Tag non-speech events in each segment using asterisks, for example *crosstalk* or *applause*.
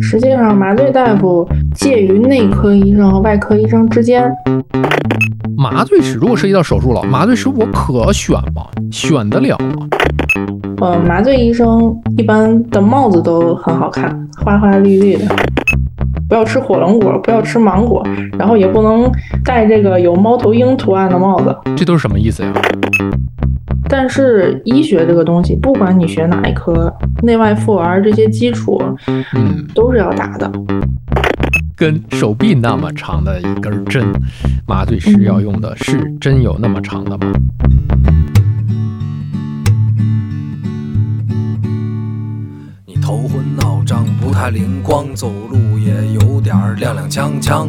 实际上，麻醉大夫介于内科医生和外科医生之间。麻醉师如果涉及到手术了，麻醉师我可选吗？选得了吗？呃，麻醉医生一般的帽子都很好看，花花绿绿的。不要吃火龙果，不要吃芒果，然后也不能戴这个有猫头鹰图案的帽子。这都是什么意思呀？但是医学这个东西，不管你学哪一科，内外妇儿这些基础，嗯，都是要打的。跟手臂那么长的一根针，麻醉师要用的是真有那么长的吗？你头昏脑胀，不太灵光，走路也有点踉踉跄跄。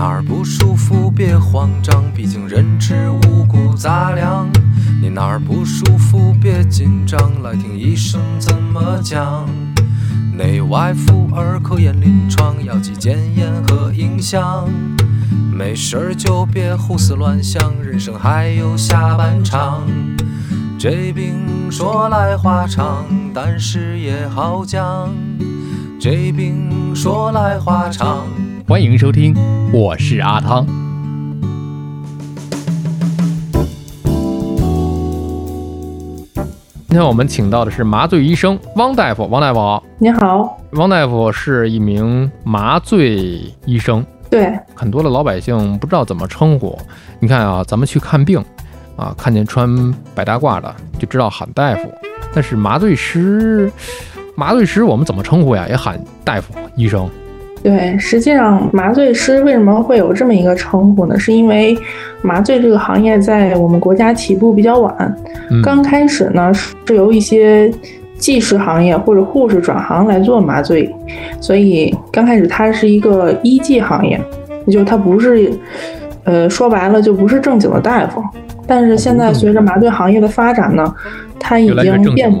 哪儿不舒服别慌张，毕竟人吃五谷杂粮。你哪儿不舒服别紧张，来听医生怎么讲。内外妇儿科研临床要记检验和影像。没事儿就别胡思乱想，人生还有下半场。这病说来话长，但是也好讲。这病说来话长。欢迎收听，我是阿汤。今天我们请到的是麻醉医生汪大夫，汪大夫好。你好，汪大夫是一名麻醉医生，对，很多的老百姓不知道怎么称呼。你看啊，咱们去看病啊，看见穿白大褂的就知道喊大夫，但是麻醉师，麻醉师我们怎么称呼呀？也喊大夫、医生。对，实际上麻醉师为什么会有这么一个称呼呢？是因为麻醉这个行业在我们国家起步比较晚，嗯刚开始呢是由一些技师行业或者护士转行来做麻醉，所以刚开始它是一个医技行业，也就是它不是，呃，说白了就不是正经的大夫。但是现在随着麻醉行业的发展呢，它已经变。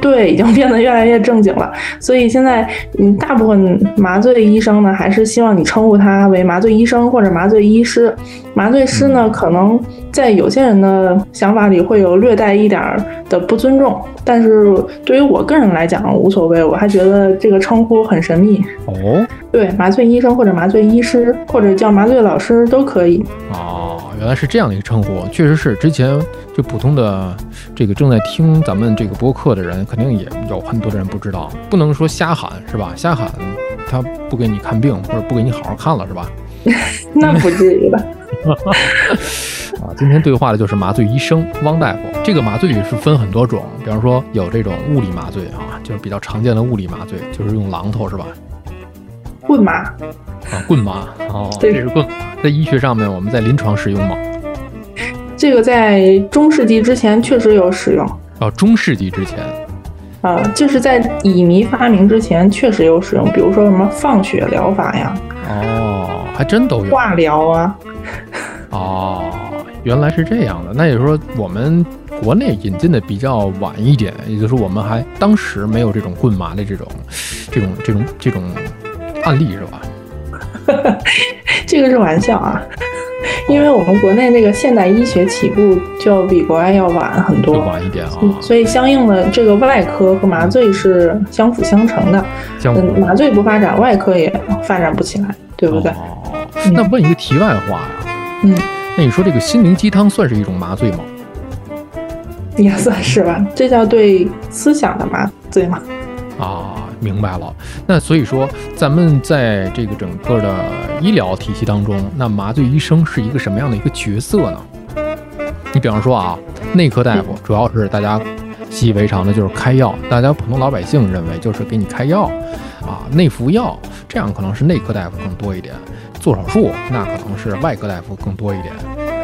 对，已经变得越来越正经了。所以现在，嗯，大部分麻醉医生呢，还是希望你称呼他为麻醉医生或者麻醉医师。麻醉师呢，可能在有些人的想法里会有略带一点儿的不尊重，但是对于我个人来讲无所谓，我还觉得这个称呼很神秘。哦对，麻醉医生或者麻醉医师或者叫麻醉老师都可以。哦，原来是这样的一个称呼，确实是之前就普通的这个正在听咱们这个播客的人，肯定也有很多的人不知道，不能说瞎喊是吧？瞎喊他不给你看病或者不给你好好看了是吧？*laughs* 那不至于吧？*laughs* 啊，今天对话的就是麻醉医生汪大夫。这个麻醉是分很多种，比方说有这种物理麻醉啊，就是比较常见的物理麻醉，就是用榔头是吧？棍麻，啊，棍麻哦，对这是棍麻，在医学上面我们在临床使用吗？这个在中世纪之前确实有使用。哦，中世纪之前，啊，就是在乙醚发明之前确实有使用，比如说什么放血疗法呀、哦，还真都有。化疗啊，哦，原来是这样的。那也就是说，我们国内引进的比较晚一点，也就是说，我们还当时没有这种棍麻的这种、这种、这种、这种案例，是吧？*laughs* 这个是玩笑啊，因为我们国内这个现代医学起步就比国外要晚很多，晚一点啊，嗯所以相应的这个外科和麻醉是相辅相成的。嗯，麻醉不发展，外科也发展不起来，对不对？哦，那问一个题外话呀，嗯，那你说这个心灵鸡汤算是一种麻醉吗？也算是吧，这叫对思想的麻醉吗。啊，明白了。那所以说，咱们在这个整个的医疗体系当中，那麻醉医生是一个什么样的一个角色呢？你比方说啊，内科大夫主要是大家习以为常的就是开药，大家普通老百姓认为就是给你开药啊，内服药，这样可能是内科大夫更多一点。做手术那可能是外科大夫更多一点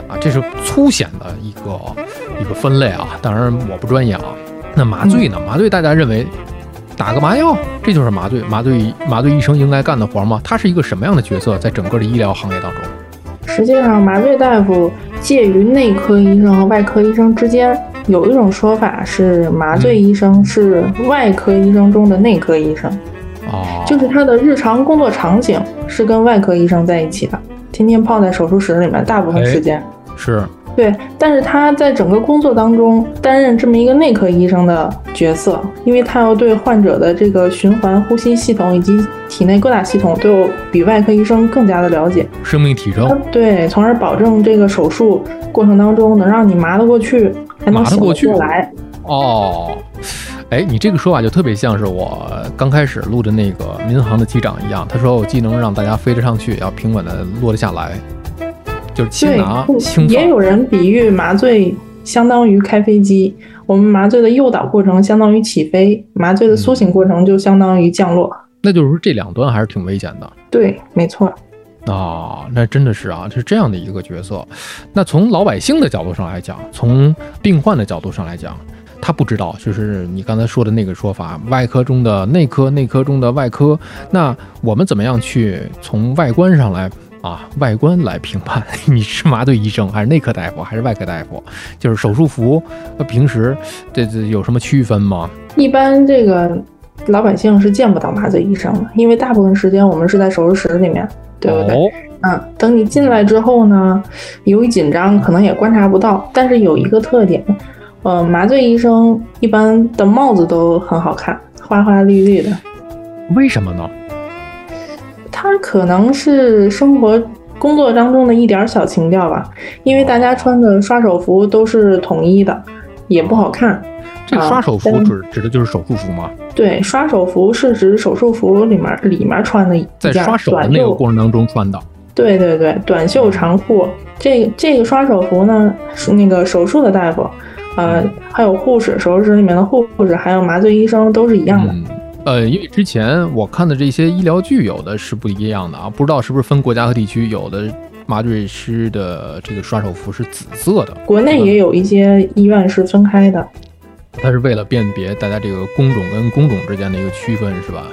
啊，这是粗显的一个一个分类啊。当然我不专业啊。那麻醉呢？麻醉大家认为打个麻药，这就是麻醉麻醉麻醉医生应该干的活吗？他是一个什么样的角色，在整个的医疗行业当中？实际上，麻醉大夫介于内科医生和外科医生之间。有一种说法是，麻醉医生是外科医生中的内科医生，哦，就是他的日常工作场景是跟外科医生在一起的，天天泡在手术室里面，大部分时间是。对，但是他在整个工作当中担任这么一个内科医生的角色，因为他要对患者的这个循环呼吸系统以及体内各大系统都有比外科医生更加的了解，生命体征。对，从而保证这个手术过程当中能让你麻得过去，还能醒过去来。哦，哎，你这个说法就特别像是我刚开始录的那个民航的机长一样，他说我既能让大家飞得上去，要平稳的落得下来。就是轻拿轻也有人比喻麻醉相当于开飞机，我们麻醉的诱导过程相当于起飞，麻醉的苏醒过程就相当于降落。那就是说这两端还是挺危险的。对，没错。啊，那真的是啊，是这样的一个角色。那从老百姓的角度上来讲，从病患的角度上来讲，他不知道，就是你刚才说的那个说法，外科中的内科，内科中的外科。那我们怎么样去从外观上来？啊，外观来评判 *laughs* 你是麻醉医生还是内科大夫还是外科大夫，就是手术服，那平时这这有什么区分吗？一般这个老百姓是见不到麻醉医生的，因为大部分时间我们是在手术室里面，对不对？嗯，等你进来之后呢，由于紧张，可能也观察不到。但是有一个特点，呃，麻醉医生一般的帽子都很好看，花花绿绿的。为什么呢？他可能是生活工作当中的一点小情调吧，因为大家穿的刷手服都是统一的，也不好看。这个刷手服指指的就是手术服吗？对，刷手服是指手术服里面里面穿的一在刷手的那个过程当中穿的。对对对，短袖长裤。这这个刷手服呢，是那个手术的大夫，呃，还有护士，手术室里面的护士，还有麻醉医生都是一样的。呃，因为之前我看的这些医疗剧，有的是不一样的啊，不知道是不是分国家和地区，有的麻醉师的这个刷手服是紫色的。国内也有一些医院是分开的，它是为了辨别大家这个工种跟工种之间的一个区分，是吧？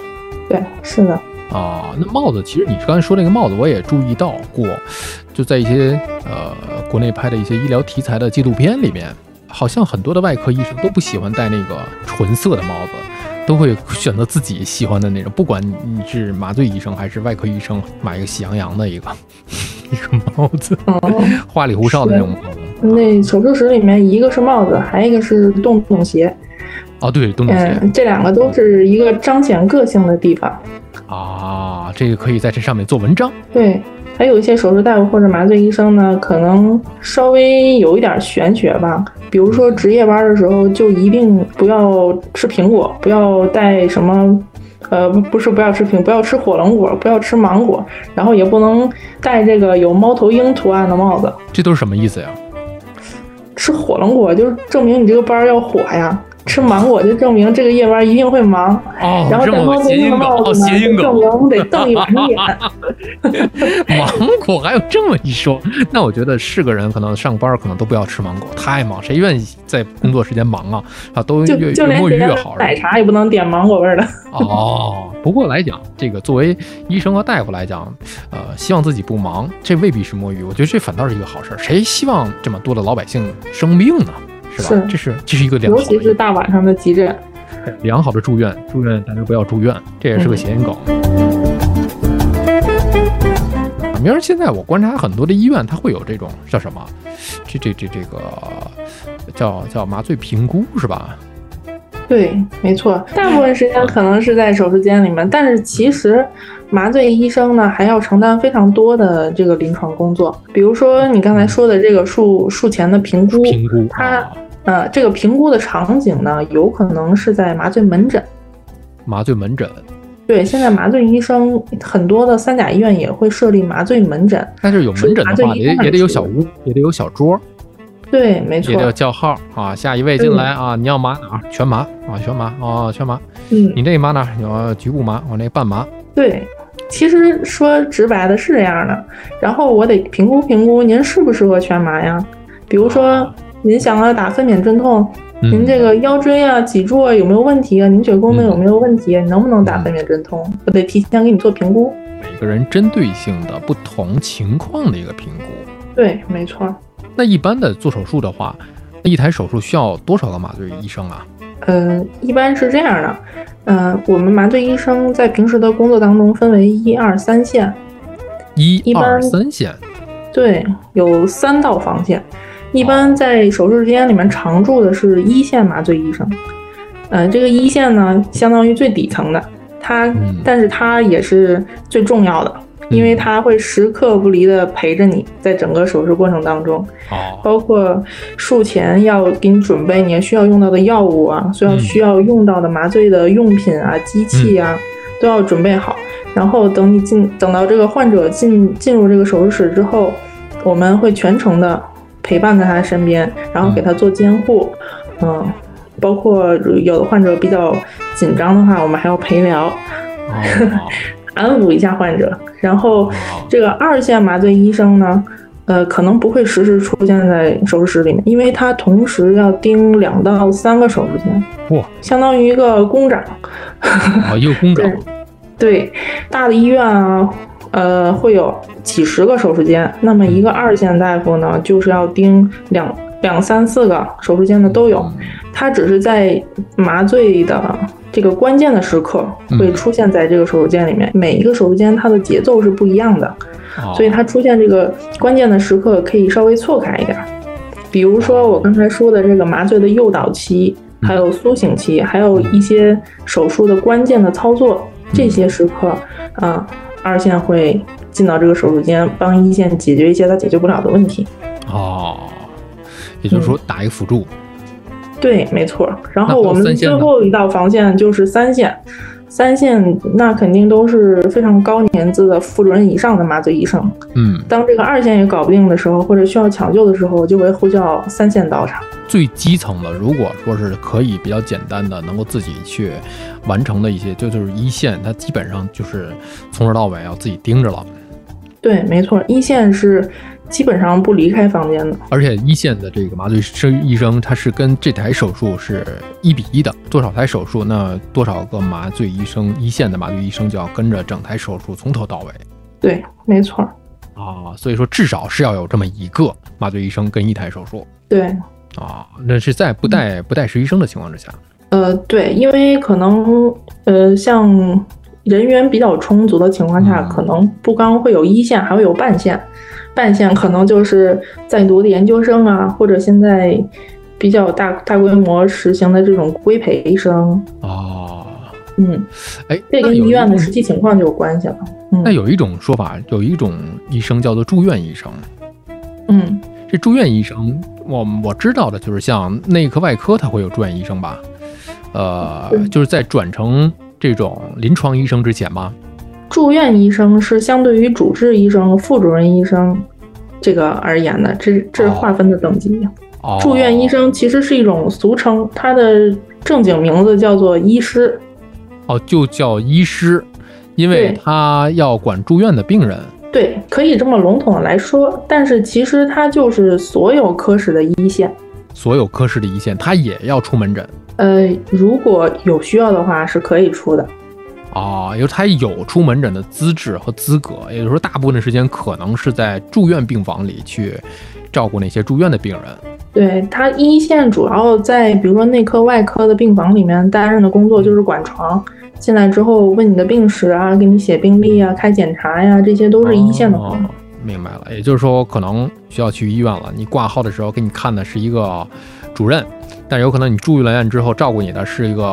对，是的。啊，那帽子，其实你刚才说那个帽子，我也注意到过，就在一些呃国内拍的一些医疗题材的纪录片里面，好像很多的外科医生都不喜欢戴那个纯色的帽子。都会选择自己喜欢的那种，不管你是麻醉医生还是外科医生，买一个喜羊羊的一个 *laughs* 一个帽子，花里胡哨的那种。那手术室里面，一个是帽子，还一个是洞洞鞋。哦，对，洞洞鞋，这两个都是一个彰显个性的地方。啊，这个可以在这上面做文章。对。还有一些手术大夫或者麻醉医生呢，可能稍微有一点玄学吧。比如说值夜班的时候，就一定不要吃苹果，不要带什么，呃，不是不要吃苹，不要吃火龙果，不要吃芒果，然后也不能戴这个有猫头鹰图案的帽子。这都是什么意思呀？吃火龙果就是证明你这个班要火呀。吃芒果就证明这个夜班一定会忙，哦，然后戴猫头鹰的帽子呢，证明我得瞪一晚上眼。*laughs* 芒果还有这么一说，那我觉得是个人可能上班可能都不要吃芒果，太忙，谁愿意在工作时间忙啊？啊，都越越摸鱼越好。奶茶也不能点芒果味的。哦，不过来讲，这个作为医生和大夫来讲，呃，希望自己不忙，这未必是摸鱼，我觉得这反倒是一个好事。谁希望这么多的老百姓生病呢？是吧？这是这是一个良好，尤其是大晚上的急诊，*laughs* 良好的住院，住院大家不要住院，这也是个谐音梗。明儿现在我观察很多的医院，它会有这种叫什么？这这这这个叫叫麻醉评估是吧？对，没错，大部分时间可能是在手术间里面，但是其实麻醉医生呢还要承担非常多的这个临床工作，比如说你刚才说的这个术术前的评估，评估，它。呃，这个评估的场景呢，有可能是在麻醉门诊。麻醉门诊，对，现在麻醉医生很多的三甲医院也会设立麻醉门诊。但是有门诊的话，也也得有小屋，也得有小桌。对，没错。也叫叫号啊，下一位进来啊，你要麻哪？全麻啊，全麻啊，全麻。嗯，你这麻哪？有局部麻，我那半麻。对，其实说直白的是这样的。然后我得评估评估您适不适合全麻呀？比如说。您想要打分娩镇痛，嗯您这个腰椎啊、脊柱啊有没有问题啊？凝血功能有没有问题啊？你能不能打分娩镇痛？我得提前给你做评估。每个人针对性的不同情况的一个评估。对，没错。那一般的做手术的话，一台手术需要多少个麻醉医生啊？嗯，一般是这样的，嗯、我们麻醉医生在平时的工作当中分为一二三线，一一般二三线。对，有三道防线。一般在手术间里面常驻的是一线麻醉医生，呃，这个一线呢，相当于最底层的，他，嗯但是他也是最重要的，因为他会时刻不离的陪着你在整个手术过程当中，哦，包括术前要给你准备你需要用到的药物啊，需要嗯需要用到的麻醉的用品啊、机器啊，都要准备好。然后等你进，等到这个患者进进入这个手术室之后，我们会全程的陪伴在他身边，然后给他做监护，嗯。包括有的患者比较紧张的话，我们还要陪聊，哦 *laughs* 安抚一下患者。然后哦这个二线麻醉医生呢，呃，可能不会实时出现在手术室里面，因为他同时要盯两到三个手术间，哇，相当于一个工长。哦，一个工长 *laughs* 对，对，大的医院啊，呃，会有几十个手术间，那么一个二线大夫呢，就是要盯两两三四个手术间的都有。他只是在麻醉的这个关键的时刻会出现在这个手术间里面，每一个手术间它的节奏是不一样的。哦所以它出现这个关键的时刻可以稍微错开一点儿。比如说我刚才说的这个麻醉的诱导期，还有苏醒期，还有一些手术的关键的操作，这些时刻，啊、二线会进到这个手术间，帮一线解决一些他解决不了的问题。哦，也就是说打一个辅助。对，没错。然后我们最后一道防线就是三线，三线那肯定都是非常高年资的副主任以上的麻醉医生。嗯，当这个二线也搞不定的时候，或者需要抢救的时候，就会呼叫三线到场。最基层的，如果说是可以比较简单的，能够自己去完成的一些，就就是一线，它基本上就是从头到尾要自己盯着了。对，没错，一线是基本上不离开房间的。而且一线的这个麻醉师医生，他是跟这台手术是一比一的，多少台手术，那多少个麻醉医生，一线的麻醉医生就要跟着整台手术从头到尾。对，没错，啊，所以说至少是要有这么一个麻醉医生跟一台手术。对，啊，那是在不带不带实习生的情况之下，呃，对，因为可能呃，像人员比较充足的情况下，嗯。可能不光会有一线，还会有半线。半线可能就是在读的研究生啊，或者现在比较大大规模实行的这种规培医生。哦，嗯，哎，这跟医院的实际情况就有关系了。嗯那有一种说法，有一种医生叫做住院医生。嗯，这住院医生，我我知道的就是像内科、外科，他会有住院医生吧？呃，嗯就是在转成这种临床医生之前吧。住院医生是相对于主治医生、副主任医生这个而言的，这这是划分的等级。哦，住院医生其实是一种俗称，它的正经名字叫做医师。哦，就叫医师，因为他要管住院的病人。对，可以这么笼统的来说，但是其实他就是所有科室的一线。所有科室的一线，他也要出门诊呃，如果有需要的话，是可以出的。啊，因为他有出门诊的资质和资格，也就是说，大部分的时间可能是在住院病房里去照顾那些住院的病人。对他一线主要在比如说内科、外科的病房里面担任的工作就是管床，进来之后问你的病史啊，给你写病历啊，开检查呀，这些都是一线的活。哦明白了，也就是说，可能需要去医院了。你挂号的时候给你看的是一个主任，但有可能你住了院之后照顾你的是一个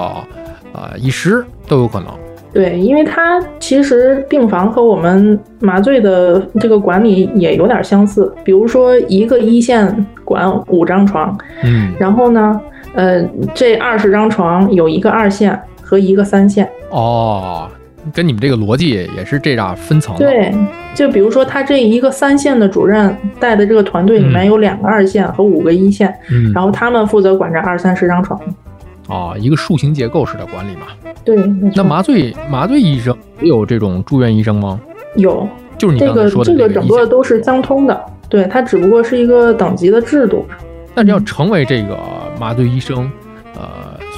呃医师，都有可能。对，因为它其实病房和我们麻醉的这个管理也有点相似。比如说，一个一线管五张床，嗯，然后呢，呃，这二十张床有一个二线和一个三线。哦，跟你们这个逻辑也是这样分层的。对，就比如说他这一个三线的主任带的这个团队里面嗯有两个二线和五个一线，嗯，然后他们负责管这二三十张床。哦，一个树形结构式的管理嘛。对，那麻醉麻醉医生也有这种住院医生吗？有就是你这个刚才说的这个整个都是相通的，对，它只不过是一个等级的制度。那要成为这个麻醉医生，呃，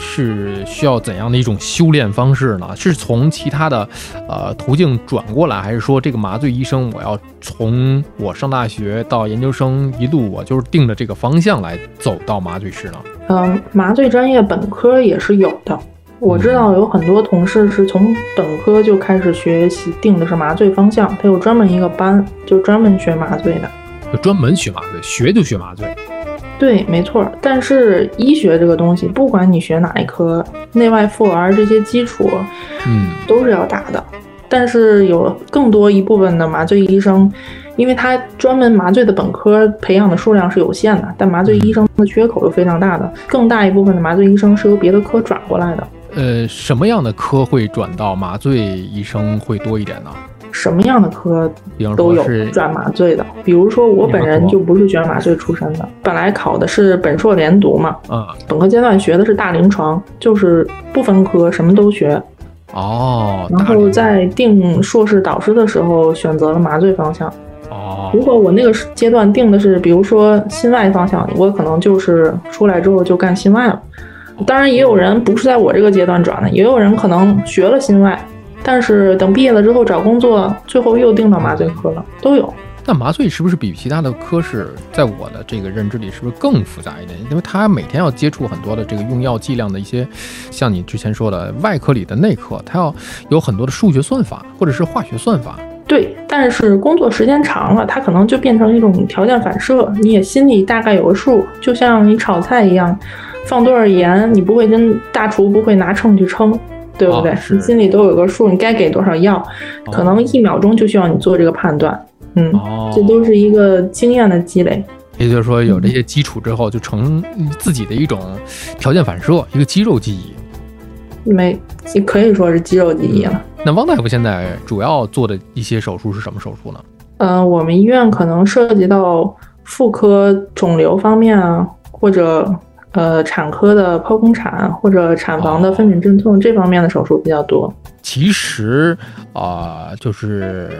是需要怎样的一种修炼方式呢？是从其他的呃途径转过来，还是说这个麻醉医生我要从我上大学到研究生一路，我就是定着这个方向来走到麻醉师呢？嗯，麻醉专业本科也是有的。我知道有很多同事是从本科就开始学习，定的是麻醉方向，他有专门一个班，就专门学麻醉的，就专门学麻醉，学就学麻醉。对，没错。但是医学这个东西，不管你学哪一科，内外妇儿这些基础，嗯，都是要打的。但是有更多一部分的麻醉医生，因为他专门麻醉的本科培养的数量是有限的，但麻醉医生的缺口又非常大的，更大一部分的麻醉医生是由别的科转过来的。呃，什么样的科会转到麻醉医生会多一点呢？什么样的科都有转麻醉的，比如说我本人就不是学麻醉出身的，本来考的是本硕连读嘛，嗯本科阶段学的是大临床，就是不分科，什么都学。哦，然后在定硕士导师的时候选择了麻醉方向。哦如果我那个阶段定的是，比如说心外方向，我可能就是出来之后就干心外了。当然，也有人不是在我这个阶段转的，也有人可能学了心外，但是等毕业了之后找工作，最后又定到麻醉科了，都有。那麻醉是不是比其他的科室，在我的这个认知里，是不是更复杂一点？因为他每天要接触很多的这个用药剂量的一些，像你之前说的外科里的内科，他要有很多的数学算法或者是化学算法。对，但是工作时间长了，它可能就变成一种条件反射，你也心里大概有个数，就像你炒菜一样，放多少盐，你不会跟大厨不会拿秤去称，对不对？哦你心里都有个数，你该给多少药，可能一秒钟就需要你做这个判断，嗯，哦，这都是一个经验的积累。也就是说，有这些基础之后，就成自己的一种条件反射，一个肌肉记忆。没，可以说是肌肉记忆了。那汪大夫现在主要做的一些手术是什么手术呢？呃，我们医院可能涉及到妇科肿瘤方面啊，或者呃产科的剖宫产或者产房的分娩镇痛这方面的手术比较多。其实啊、就是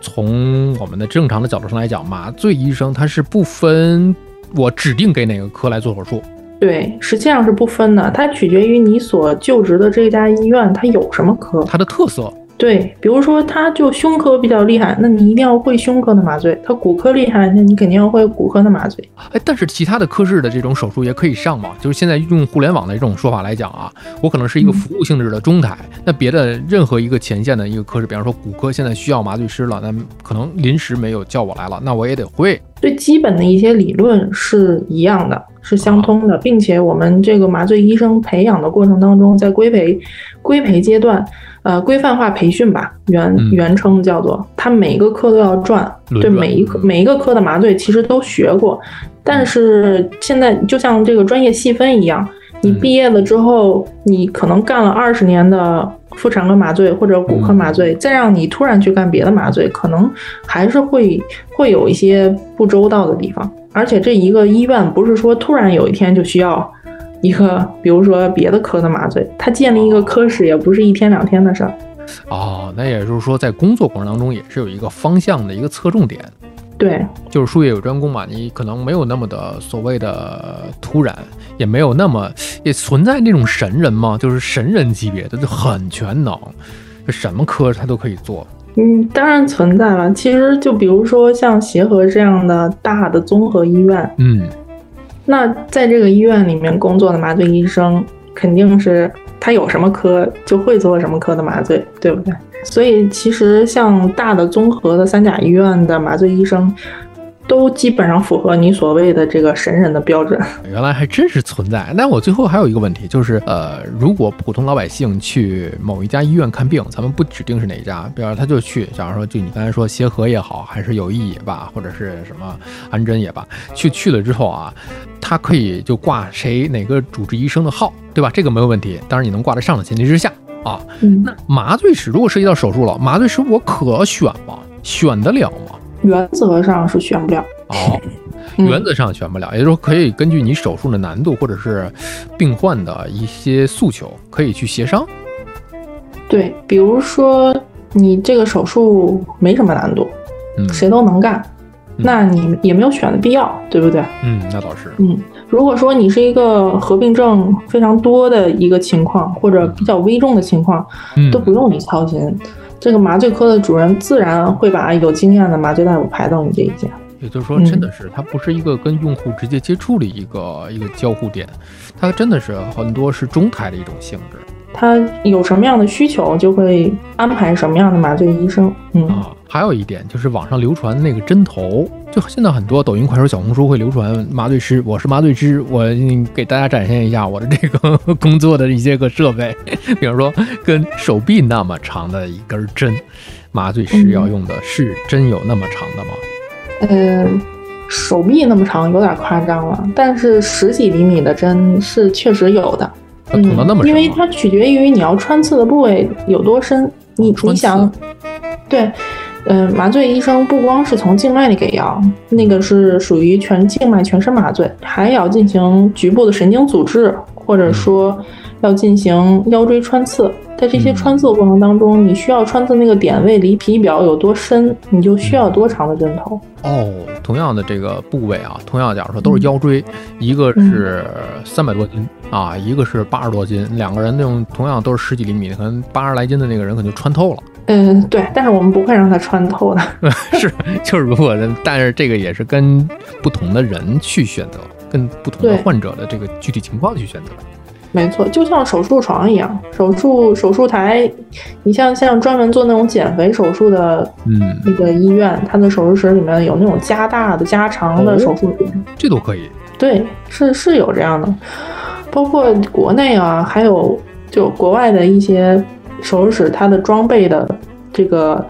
从我们的正常的角度上来讲，麻醉医生他是不分我指定给哪个科来做手术。对，实际上是不分的，它取决于你所就职的这家医院它有什么科。它的特色对，比如说他就胸科比较厉害，那你一定要会胸科的麻醉；他骨科厉害，那你肯定要会骨科的麻醉。哎，但是其他的科室的这种手术也可以上嘛？就是现在用互联网的这种说法来讲啊，我可能是一个服务性质的中台，那别的任何一个前线的一个科室，比方说骨科现在需要麻醉师了，那可能临时没有叫我来了，那我也得会。最基本的一些理论是一样的，是相通的，并且我们这个麻醉医生培养的过程当中，在规培规培阶段，呃，规范化培训吧，原嗯。原称叫做，他每一个科都要转，对每一科每一个科的麻醉其实都学过，但是现在就像这个专业细分一样，你嗯。毕业了之后，你可能干了二十年的妇产科麻醉或者骨科麻醉，再让你突然去干别的麻醉，可能还是会会有一些不周到的地方。而且这一个医院不是说突然有一天就需要一个，比如说别的科的麻醉，它建立一个科室也不是一天两天的事儿。哦，那也就是说，在工作过程当中也是有一个方向的一个侧重点。对，就是术业有专攻嘛，你可能没有那么的所谓的突然，也没有那么也存在那种神人嘛，就是神人级别的，就很全能，就什么科他都可以做。嗯，当然存在了。其实就比如说像协和这样的大的综合医院，嗯，那在这个医院里面工作的麻醉医生，肯定是他有什么科就会做什么科的麻醉，对不对？所以其实像大的综合的三甲医院的麻醉医生，都基本上符合你所谓的这个神人的标准。原来还真是存在。那我最后还有一个问题，就是呃，如果普通老百姓去某一家医院看病，咱们不指定是哪一家，比方说他就去，假如说就你刚才说协和也好，还是友谊也罢，或者是什么安贞也罢，去去了之后啊，他可以就挂谁哪个主治医生的号，对吧？这个没有问题，当然你能挂得上的前提之下啊。嗯，那麻醉师如果涉及到手术了，麻醉师我可选吗？选得了吗？原则上是选不了。哦，嗯原则上选不了，也就是说可以根据你手术的难度或者是病患的一些诉求，可以去协商。对，比如说你这个手术没什么难度，嗯，谁都能干，那你也没有选的必要，对不对？嗯，那倒是。嗯，如果说你是一个合并症非常多的一个情况，或者比较危重的情况，嗯都不用你操心。这个麻醉科的主任自然会把有经验的麻醉大夫排到你这一间。也就是说，嗯真的是它不是一个跟用户直接接触的一个一个交互点，它真的是很多是中台的一种性质他有什么样的需求，就会安排什么样的麻醉医生。嗯，啊。还有一点就是网上流传那个针头，就现在很多抖音、快手、小红书会流传麻醉师，我是麻醉师，我嗯给大家展现一下我的这个工作的一些个设备，*laughs* 比如说跟手臂那么长的一根针，麻醉师要用的是真有那么长的吗？呃，手臂那么长有点夸张了，但是十几厘米的针是确实有的。要捅到那么深嗯因为？它取决于你要穿刺的部位有多深。你你想，对，呃，麻醉医生不光是从静脉里给药，那个是属于全静脉全身麻醉，还要进行局部的神经阻滞，或者说要进行腰椎穿刺。在这些嗯穿刺过程当中，你需要穿刺那个点位离皮表有多深，你就需要多长的针头。哦，同样的这个部位啊，同样假如说都是腰椎，一个是三百多斤啊，一个是八十多斤，两个人那种同样都是十几厘米，可能八十来斤的那个人可能就穿透了。嗯，对，但是我们不会让它穿透的。*laughs* 是，*laughs* 就是如果，但是这个也是跟不同的人去选择，跟不同的患者的这个具体情况去选择。没错，就像手术床一样，手术手术台，你像像专门做那种减肥手术的嗯，那个医院，它的手术室里面有那种加大的、加长的哦手术室，这都可以。对，是是有这样的。包括国内啊，还有就国外的一些手术室，它的装备的这个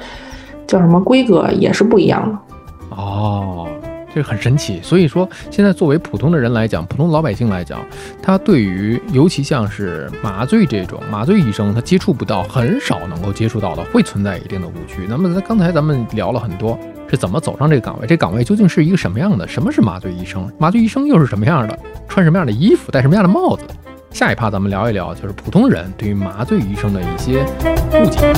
叫什么规格也是不一样的。哦，这很神奇。所以说，现在作为普通的人来讲，普通老百姓来讲，他对于尤其像是麻醉这种麻醉医生，他接触不到，很少能够接触到的，会存在一定的误区。那么，刚才咱们聊了很多，是怎么走上这个岗位？这岗位究竟是一个什么样的？什么是麻醉医生？麻醉医生又是什么样的？穿什么样的衣服？戴什么样的帽子？下一趴咱们聊一聊，就是普通人对于麻醉医生的一些误解。